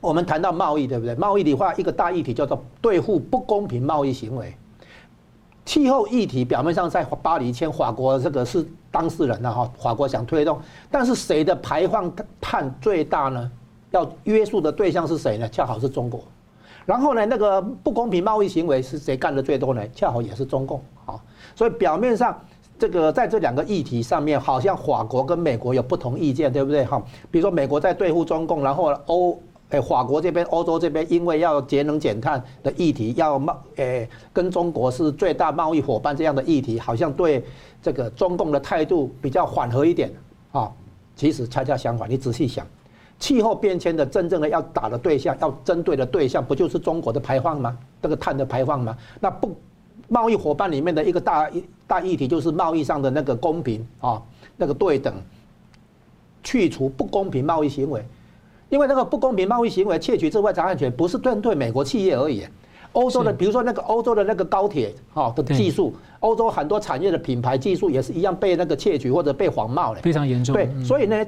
[SPEAKER 2] 我们谈到贸易，对不对？贸易的话，一个大议题叫做对付不公平贸易行为。气候议题表面上在巴黎签，法国这个是当事人的哈，法国想推动，但是谁的排放碳最大呢？要约束的对象是谁呢？恰好是中国。然后呢，那个不公平贸易行为是谁干的最多呢？恰好也是中共啊。所以表面上这个在这两个议题上面，好像法国跟美国有不同意见，对不对？哈，比如说美国在对付中共，然后欧。哎，法国这边、欧洲这边，因为要节能减碳的议题，要贸，哎，跟中国是最大贸易伙伴这样的议题，好像对这个中共的态度比较缓和一点啊。其实恰恰相反，你仔细想，气候变迁的真正的要打的对象，要针对的对象，不就是中国的排放吗？这个碳的排放吗？那不，贸易伙伴里面的一个大大议题，就是贸易上的那个公平啊，那个对等，去除不公平贸易行为。因为那个不公平贸易行为，窃取智慧财产权，不是针对美国企业而已。欧洲的，比如说那个欧洲的那个高铁哈的技术，欧洲很多产业的品牌技术也是一样被那个窃取或者被仿冒的，
[SPEAKER 1] 非常严重。
[SPEAKER 2] 对，所以呢，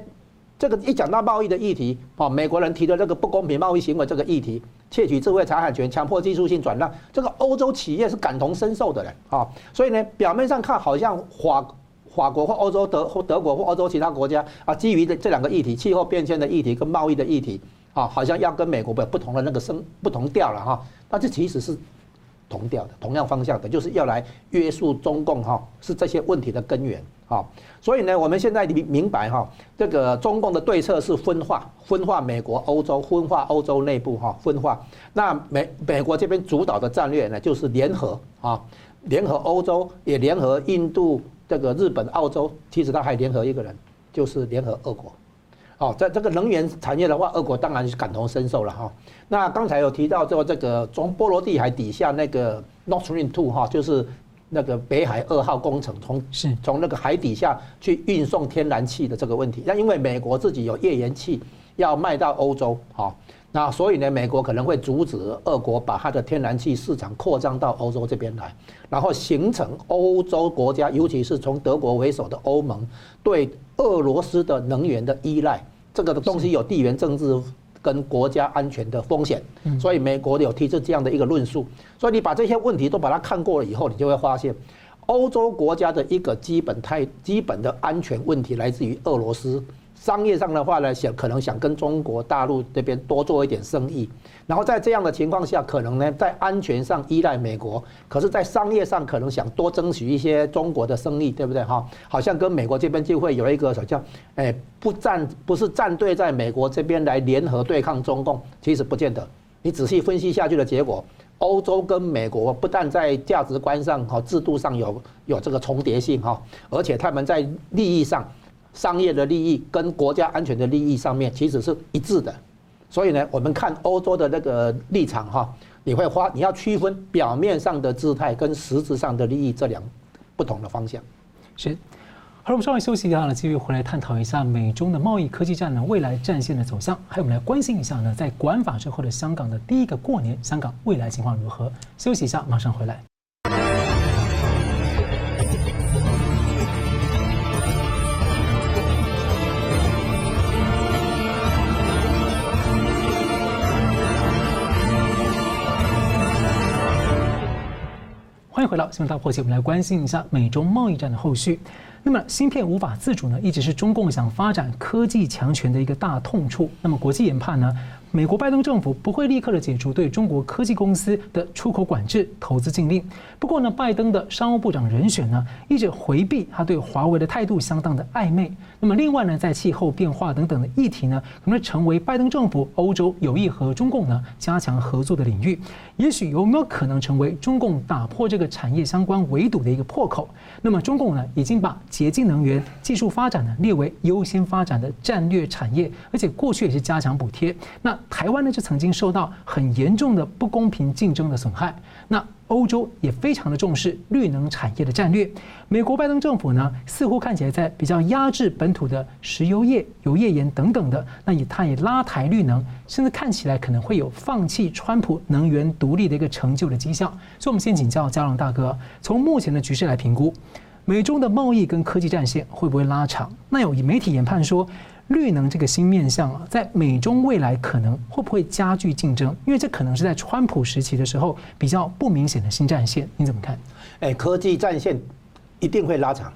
[SPEAKER 2] 这个一讲到贸易的议题，哦，美国人提的这个不公平贸易行为这个议题，窃取智慧财产权、强迫技术性转让，这个欧洲企业是感同身受的人啊。所以呢，表面上看好像华。法国或欧洲德或德国或欧洲其他国家啊，基于这这两个议题，气候变迁的议题跟贸易的议题啊，好像要跟美国有不同的那个声不同调了哈。但这其实是同调的，同样方向的，就是要来约束中共哈，是这些问题的根源啊。所以呢，我们现在明明白哈，这个中共的对策是分化，分化美国、欧洲，分化欧洲内部哈，分化。那美美国这边主导的战略呢，就是联合啊，联合欧洲，也联合印度。这个日本、澳洲，其实他还联合一个人，就是联合俄国。哦，在这个能源产业的话，俄国当然是感同身受了哈。那刚才有提到说，这个从波罗的海底下那个 Nord Stream Two 哈，就是那个北海二号工程，从是从那个海底下去运送天然气的这个问题。那因为美国自己有页岩气要卖到欧洲，哈。那所以呢，美国可能会阻止俄国把它的天然气市场扩张到欧洲这边来，然后形成欧洲国家，尤其是从德国为首的欧盟对俄罗斯的能源的依赖，这个东西有地缘政治跟国家安全的风险，所以美国有提出这样的一个论述。所以你把这些问题都把它看过了以后，你就会发现，欧洲国家的一个基本态、基本的安全问题来自于俄罗斯。商业上的话呢，想可能想跟中国大陆这边多做一点生意，然后在这样的情况下，可能呢在安全上依赖美国，可是，在商业上可能想多争取一些中国的生意，对不对哈？好像跟美国这边就会有一个好像，哎，不站不是站队在美国这边来联合对抗中共，其实不见得。你仔细分析下去的结果，欧洲跟美国不但在价值观上和制度上有有这个重叠性哈，而且他们在利益上、商业的利益跟国家安全的利益上面其实是一致的。所以呢，我们看欧洲的那个立场哈，你会花你要区分表面上的姿态跟实质上的利益这两不同的方向。
[SPEAKER 1] 是。好，我们稍微休息一下呢，继续回来探讨一下美中的贸易科技战呢未来战线的走向，还有我们来关心一下呢，在国安法之后的香港的第一个过年，香港未来情况如何？休息一下，马上回来。欢迎回到新闻大破解，我们来关心一下美中贸易战的后续。那么，芯片无法自主呢，一直是中共想发展科技强权的一个大痛处。那么，国际研判呢，美国拜登政府不会立刻的解除对中国科技公司的出口管制、投资禁令。不过呢，拜登的商务部长人选呢，一直回避他对华为的态度相当的暧昧。那么，另外呢，在气候变化等等的议题呢，可能成为拜登政府、欧洲有意和中共呢加强合作的领域。也许有没有可能成为中共打破这个产业相关围堵的一个破口？那么，中共呢，已经把洁净能源技术发展呢列为优先发展的战略产业，而且过去也是加强补贴。那台湾呢，就曾经受到很严重的不公平竞争的损害。那欧洲也非常的重视绿能产业的战略。美国拜登政府呢，似乎看起来在比较压制本土的石油业、油页岩等等的，那也他也拉抬绿能，甚至看起来可能会有放弃川普能源独立的一个成就的迹象。所以，我们先请教佳龙大哥，从目前的局势来评估，美中的贸易跟科技战线会不会拉长？那有媒体研判说。绿能这个新面向啊，在美中未来可能会不会加剧竞争？因为这可能是在川普时期的时候比较不明显的新战线，你怎么看？
[SPEAKER 2] 哎，科技战线一定会拉长，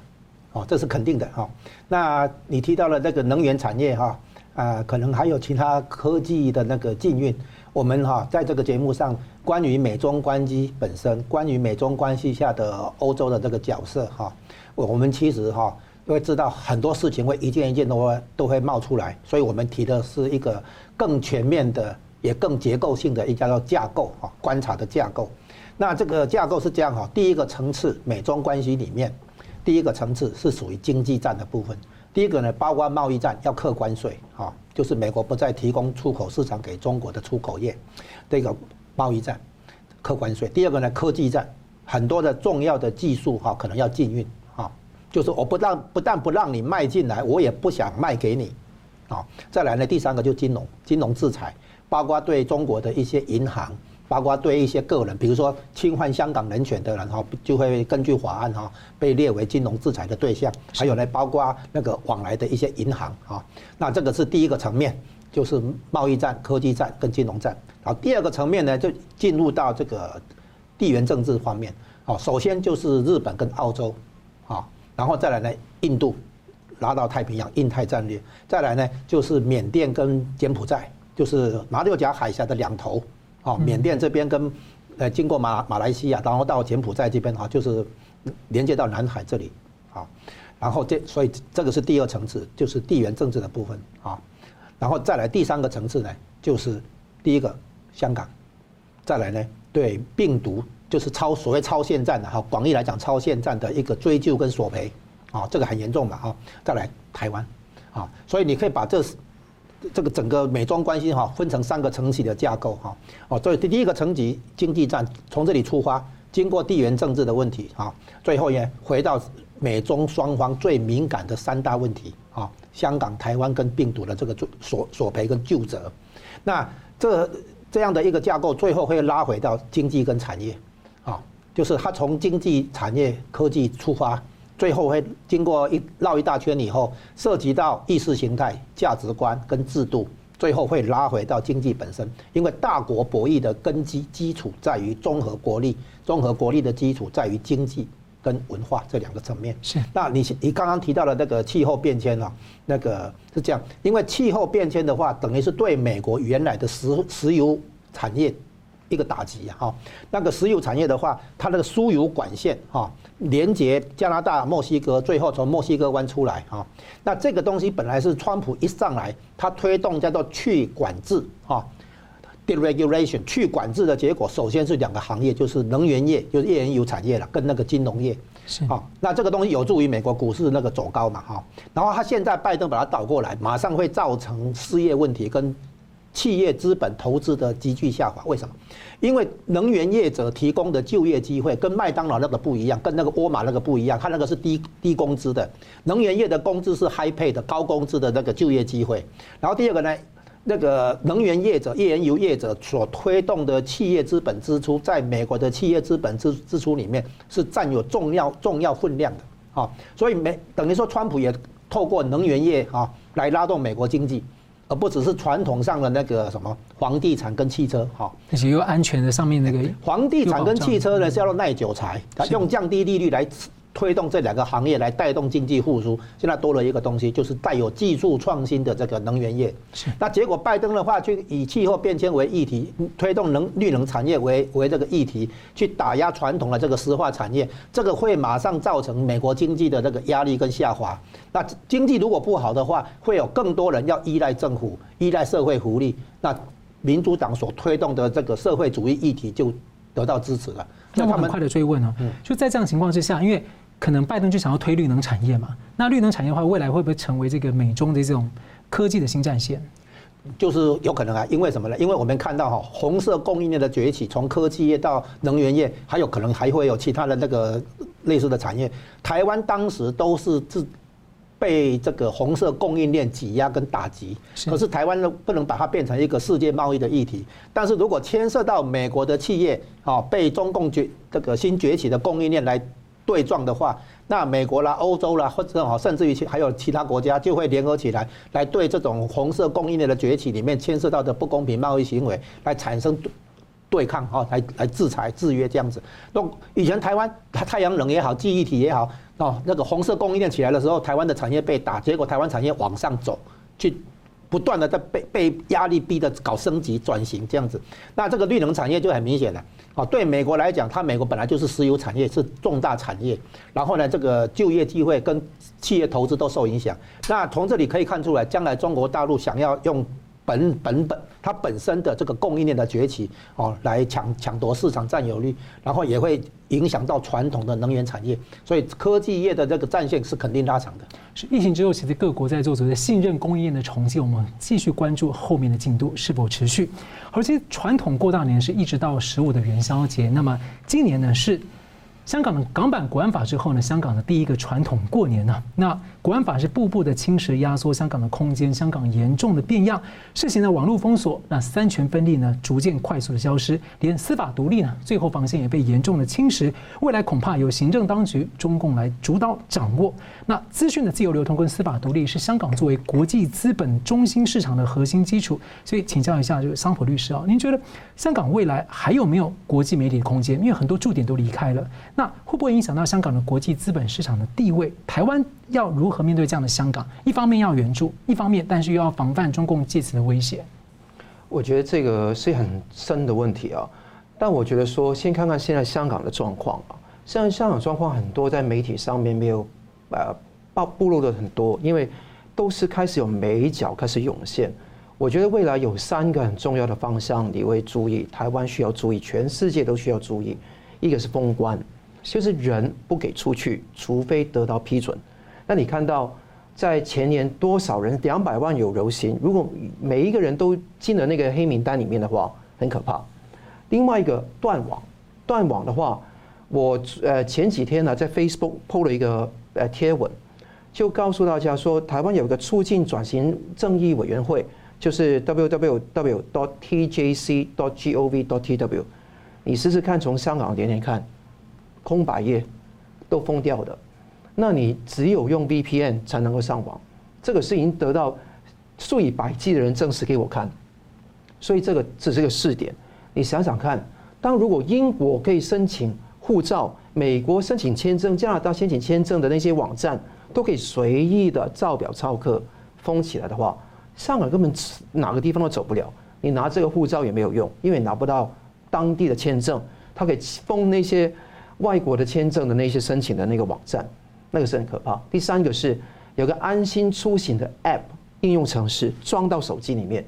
[SPEAKER 2] 哦，这是肯定的哈。那你提到了这个能源产业哈，啊，可能还有其他科技的那个禁运。我们哈在这个节目上，关于美中关系本身，关于美中关系下的欧洲的这个角色哈，我们其实哈。因为知道很多事情会一件一件都会都会冒出来，所以我们提的是一个更全面的，也更结构性的一叫做架构啊，观察的架构。那这个架构是这样哈，第一个层次美中关系里面，第一个层次是属于经济战的部分。第一个呢，包括贸易战要课关税啊，就是美国不再提供出口市场给中国的出口业，这个贸易战课关税。第二个呢，科技战很多的重要的技术哈，可能要禁运。就是我不让不但不让你卖进来，我也不想卖给你，啊，再来呢，第三个就金融金融制裁，包括对中国的一些银行，包括对一些个人，比如说侵犯香港人权的人哈，就会根据法案哈被列为金融制裁的对象。还有呢，包括那个往来的一些银行啊，那这个是第一个层面，就是贸易战、科技战跟金融战。好，第二个层面呢，就进入到这个地缘政治方面。好，首先就是日本跟澳洲，啊。然后再来呢，印度拉到太平洋，印太战略；再来呢，就是缅甸跟柬埔寨，就是马六甲海峡的两头。啊，缅甸这边跟呃经过马马来西亚，然后到柬埔寨这边啊，就是连接到南海这里。啊，然后这所以这个是第二层次，就是地缘政治的部分。啊，然后再来第三个层次呢，就是第一个香港，再来呢对病毒。就是超所谓超限战的哈，广义来讲超限战的一个追究跟索赔，啊，这个很严重的哈。再来台湾，啊，所以你可以把这这个整个美中关系哈分成三个层级的架构哈。哦，所以第一个层级经济战从这里出发，经过地缘政治的问题啊，最后也回到美中双方最敏感的三大问题啊，香港、台湾跟病毒的这个索索赔跟救责。那这这样的一个架构最后会拉回到经济跟产业。就是它从经济产业科技出发，最后会经过一绕一大圈以后，涉及到意识形态、价值观跟制度，最后会拉回到经济本身。因为大国博弈的根基基础在于综合国力，综合国力的基础在于经济跟文化这两个层面。是。那你你刚刚提到的那个气候变迁啊，那个是这样，因为气候变迁的话，等于是对美国原来的石石油产业。一个打击啊！哈，那个石油产业的话，它那个输油管线哈，连接加拿大、墨西哥，最后从墨西哥湾出来哈。那这个东西本来是川普一上来，他推动叫做去管制哈，deregulation 去管制的结果，首先是两个行业，就是能源业，就是页岩油产业了，跟那个金融业。是啊，那这个东西有助于美国股市那个走高嘛，哈。然后他现在拜登把它倒过来，马上会造成失业问题跟企业资本投资的急剧下滑。为什么？因为能源业者提供的就业机会跟麦当劳那个不一样，跟那个沃尔玛那个不一样，他那个是低低工资的，能源业的工资是 high pay 的高工资的那个就业机会。然后第二个呢？那个能源业者、页岩油业者所推动的企业资本支出，在美国的企业资本支支出里面是占有重要重要分量的啊，所以美等于说，川普也透过能源业啊来拉动美国经济，而不只是传统上的那个什么房地产跟汽车哈，
[SPEAKER 1] 而且又安全的上面那个
[SPEAKER 2] 房地产跟汽车呢是要耐久财，用降低利率来。推动这两个行业来带动经济复苏，现在多了一个东西，就是带有技术创新的这个能源业。是。那结果拜登的话，就以气候变迁为议题，推动能绿能产业为为这个议题，去打压传统的这个石化产业，这个会马上造成美国经济的这个压力跟下滑。那经济如果不好的话，会有更多人要依赖政府，依赖社会福利。那民主党所推动的这个社会主义议题就得到支持了。
[SPEAKER 1] 那我很快的追问哦，就在这样情况之下，因为。可能拜登就想要推绿能产业嘛？那绿能产业的话，未来会不会成为这个美中的这种科技的新战线？
[SPEAKER 2] 就是有可能啊，因为什么呢？因为我们看到哈，红色供应链的崛起，从科技业到能源业，还有可能还会有其他的那个类似的产业。台湾当时都是自被这个红色供应链挤压跟打击，可是台湾呢，不能把它变成一个世界贸易的议题。但是如果牵涉到美国的企业啊，被中共崛这个新崛起的供应链来。对撞的话，那美国啦、欧洲啦，或者哈，甚至于其还有其他国家，就会联合起来，来对这种红色供应链的崛起里面牵涉到的不公平贸易行为，来产生对抗哈，来来制裁制约这样子。那以前台湾太太阳能也好，记忆体也好，哦，那个红色供应链起来的时候，台湾的产业被打，结果台湾产业往上走，去。不断的在被被压力逼的搞升级转型这样子，那这个绿能产业就很明显了。啊，对美国来讲，它美国本来就是石油产业是重大产业，然后呢，这个就业机会跟企业投资都受影响。那从这里可以看出来，将来中国大陆想要用。本本本，它本身的这个供应链的崛起哦，来抢抢夺市场占有率，然后也会影响到传统的能源产业，所以科技业的这个战线是肯定拉长的。
[SPEAKER 1] 是疫情之后，其实各国在做所谓的信任供应链的重建，我们继续关注后面的进度是否持续。而且传统过大年是一直到十五的元宵节，那么今年呢是。香港的港版国安法之后呢，香港的第一个传统过年呢，那国安法是步步的侵蚀压缩香港的空间，香港严重的变样，实行了网络封锁，那三权分立呢逐渐快速的消失，连司法独立呢最后防线也被严重的侵蚀，未来恐怕由行政当局中共来主导掌握。那资讯的自由流通跟司法独立是香港作为国际资本中心市场的核心基础，所以请教一下就是桑普律师啊，您觉得香港未来还有没有国际媒体的空间？因为很多驻点都离开了。那会不会影响到香港的国际资本市场的地位？台湾要如何面对这样的香港？一方面要援助，一方面但是又要防范中共借此的威胁。
[SPEAKER 3] 我觉得这个是很深的问题啊。但我觉得说，先看看现在香港的状况啊。现在香港状况很多在媒体上面没有呃暴暴露的很多，因为都是开始有美角开始涌现。我觉得未来有三个很重要的方向，你会注意，台湾需要注意，全世界都需要注意。一个是封关，就是人不给出去，除非得到批准。那你看到在前年多少人，两百万有柔行，如果每一个人都进了那个黑名单里面的话，很可怕。另外一个断网，断网的话，我呃前几天呢在 Facebook PO 了一个呃贴文，就告诉大家说，台湾有个促进转型正义委员会，就是 www.dot.tjc.dot.gov.dot.tw，。你试试看，从香港连连看，空白页都封掉的，那你只有用 VPN 才能够上网，这个是已经得到数以百计的人证实给我看，所以这个只是个试点。你想想看，当如果英国可以申请护照，美国申请签证，加拿大申请签证的那些网站都可以随意的照表操课封起来的话，香港根本哪个地方都走不了。你拿这个护照也没有用，因为拿不到。当地的签证，他可以封那些外国的签证的那些申请的那个网站，那个是很可怕。第三个是有个安心出行的 App 应用程式装到手机里面，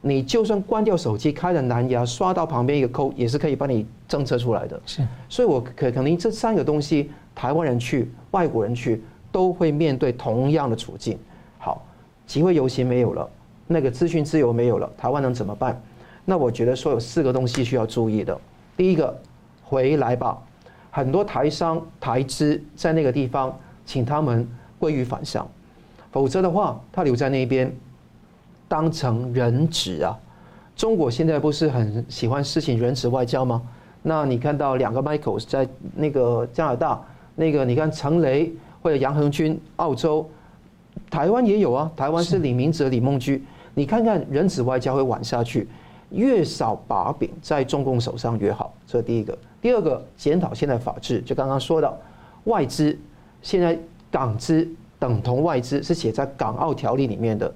[SPEAKER 3] 你就算关掉手机，开着蓝牙，刷到旁边一个扣，也是可以帮你侦测出来的。
[SPEAKER 1] 是，
[SPEAKER 3] 所以我可可能这三个东西，台湾人去，外国人去，都会面对同样的处境。好，集会游行没有了，那个资讯自由没有了，台湾能怎么办？那我觉得说有四个东西需要注意的。第一个，回来吧，很多台商台资在那个地方，请他们归于返乡，否则的话，他留在那边。当成人质啊！中国现在不是很喜欢实行人质外交吗？那你看到两个 Michael 在那个加拿大，那个你看陈雷或者杨恒均，澳洲、台湾也有啊。台湾是李明哲、李孟居。你看看人质外交会玩下去，越少把柄在中共手上越好。这是第一个。第二个，检讨现在法治，就刚刚说到外资，现在港资等同外资是写在港澳条例里面的。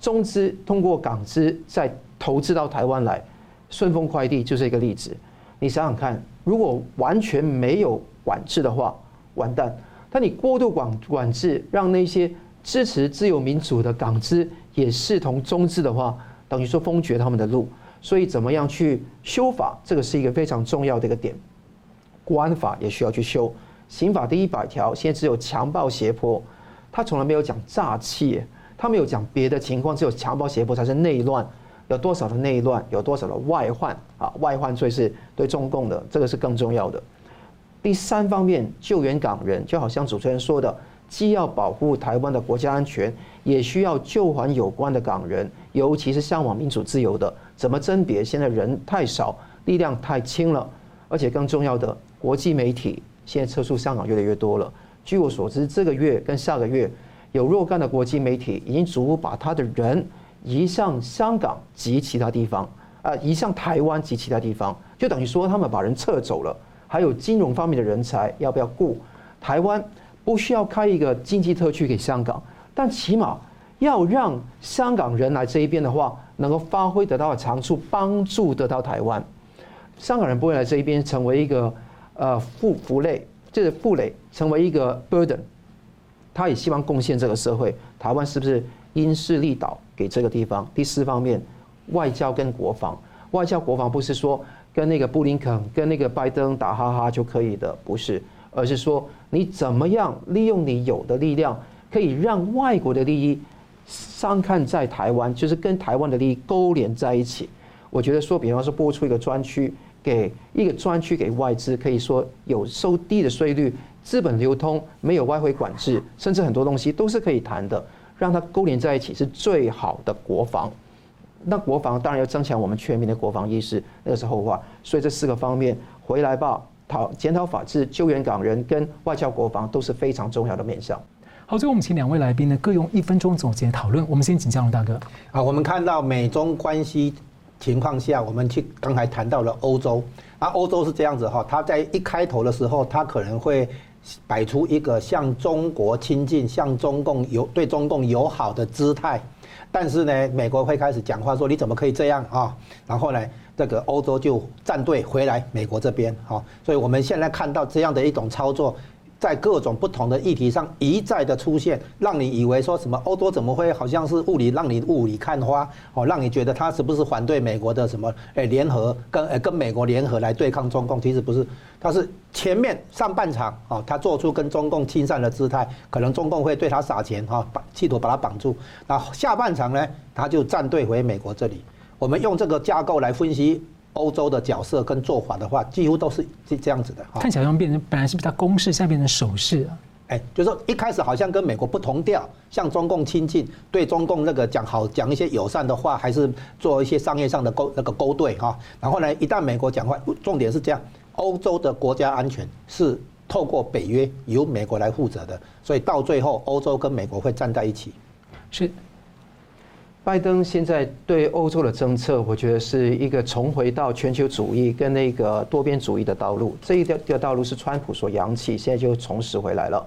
[SPEAKER 3] 中资通过港资再投资到台湾来，顺丰快递就是一个例子。你想想看，如果完全没有管制的话，完蛋。但你过度管管制，让那些支持自由民主的港资也视同中资的话，等于说封绝他们的路。所以怎么样去修法，这个是一个非常重要的一个点。国安法也需要去修。刑法第一百条现在只有强暴胁迫，他从来没有讲诈欺。他没有讲别的情况，只有强暴胁迫才是内乱。有多少的内乱，有多少的外患啊？外患罪是对中共的，这个是更重要的。第三方面，救援港人，就好像主持人说的，既要保护台湾的国家安全，也需要救还有关的港人，尤其是向往民主自由的。怎么甄别？现在人太少，力量太轻了，而且更重要的，国际媒体现在撤出香港越来越多了。据我所知，这个月跟下个月。有若干的国际媒体已经逐步把他的人移向香港及其他地方，啊，移向台湾及其他地方，就等于说他们把人撤走了。还有金融方面的人才要不要顾？台湾不需要开一个经济特区给香港，但起码要让香港人来这一边的话，能够发挥得到的长处，帮助得到台湾。香港人不会来这一边成为一个呃负负累，就是负累，成为一个 burden。他也希望贡献这个社会，台湾是不是因势利导给这个地方？第四方面，外交跟国防，外交国防不是说跟那个布林肯、跟那个拜登打哈哈就可以的，不是，而是说你怎么样利用你有的力量，可以让外国的利益上看在台湾，就是跟台湾的利益勾连在一起。我觉得说，比方说拨出一个专区，给一个专区给外资，可以说有收低的税率。资本流通没有外汇管制，甚至很多东西都是可以谈的，让它勾连在一起是最好的国防。那国防当然要增强我们全民的国防意识，那个是后话。所以这四个方面回来吧，讨检讨法治、救援港人跟外交国防都是非常重要的面向。
[SPEAKER 1] 好，最后我们请两位来宾呢各用一分钟总结讨论。我们先请佳龙大哥。
[SPEAKER 2] 啊，我们看到美中关系情况下，我们去刚才谈到了欧洲，啊，欧洲是这样子哈，他在一开头的时候，他可能会。摆出一个向中国亲近、向中共友对中共友好的姿态，但是呢，美国会开始讲话说你怎么可以这样啊？然后呢，这个欧洲就站队回来美国这边哈，所以我们现在看到这样的一种操作。在各种不同的议题上一再的出现，让你以为说什么欧洲怎么会好像是雾里让你雾里看花哦，让你觉得他是不是反对美国的什么诶联合跟诶跟美国联合来对抗中共？其实不是，他是前面上半场哦，他做出跟中共亲善的姿态，可能中共会对他撒钱哈，把企图把他绑住。那下半场呢，他就站队回美国这里。我们用这个架构来分析。欧洲的角色跟做法的话，几乎都是这这样子的。
[SPEAKER 1] 看起来像变成本来是比较攻势，现在变成守势啊。
[SPEAKER 2] 哎，就是说一开始好像跟美国不同调，向中共亲近，对中共那个讲好讲一些友善的话，还是做一些商业上的勾那个勾兑哈。然后呢，一旦美国讲话，重点是这样，欧洲的国家安全是透过北约由美国来负责的，所以到最后欧洲跟美国会站在一起。
[SPEAKER 1] 是。
[SPEAKER 3] 拜登现在对欧洲的政策，我觉得是一个重回到全球主义跟那个多边主义的道路。这一条条道路是川普所扬弃，现在就重拾回来了。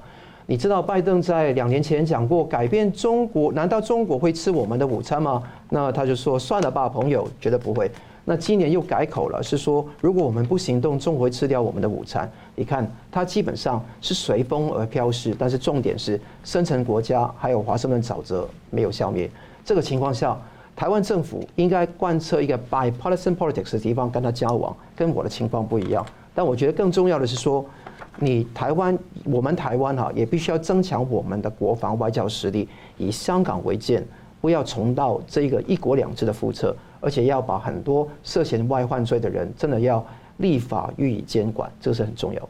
[SPEAKER 3] 你知道拜登在两年前讲过改变中国，难道中国会吃我们的午餐吗？那他就说算了吧，朋友，绝对不会。那今年又改口了，是说如果我们不行动，中国会吃掉我们的午餐。你看，他基本上是随风而飘逝，但是重点是深层国家还有华盛顿沼泽没有消灭。这个情况下，台湾政府应该贯彻一个 bipartisan politics 的地方跟他交往，跟我的情况不一样。但我觉得更重要的是说，你台湾，我们台湾哈，也必须要增强我们的国防外交实力，以香港为鉴，不要重蹈这个一国两制的覆辙，而且要把很多涉嫌外患罪的人，真的要立法予以监管，这是很重要。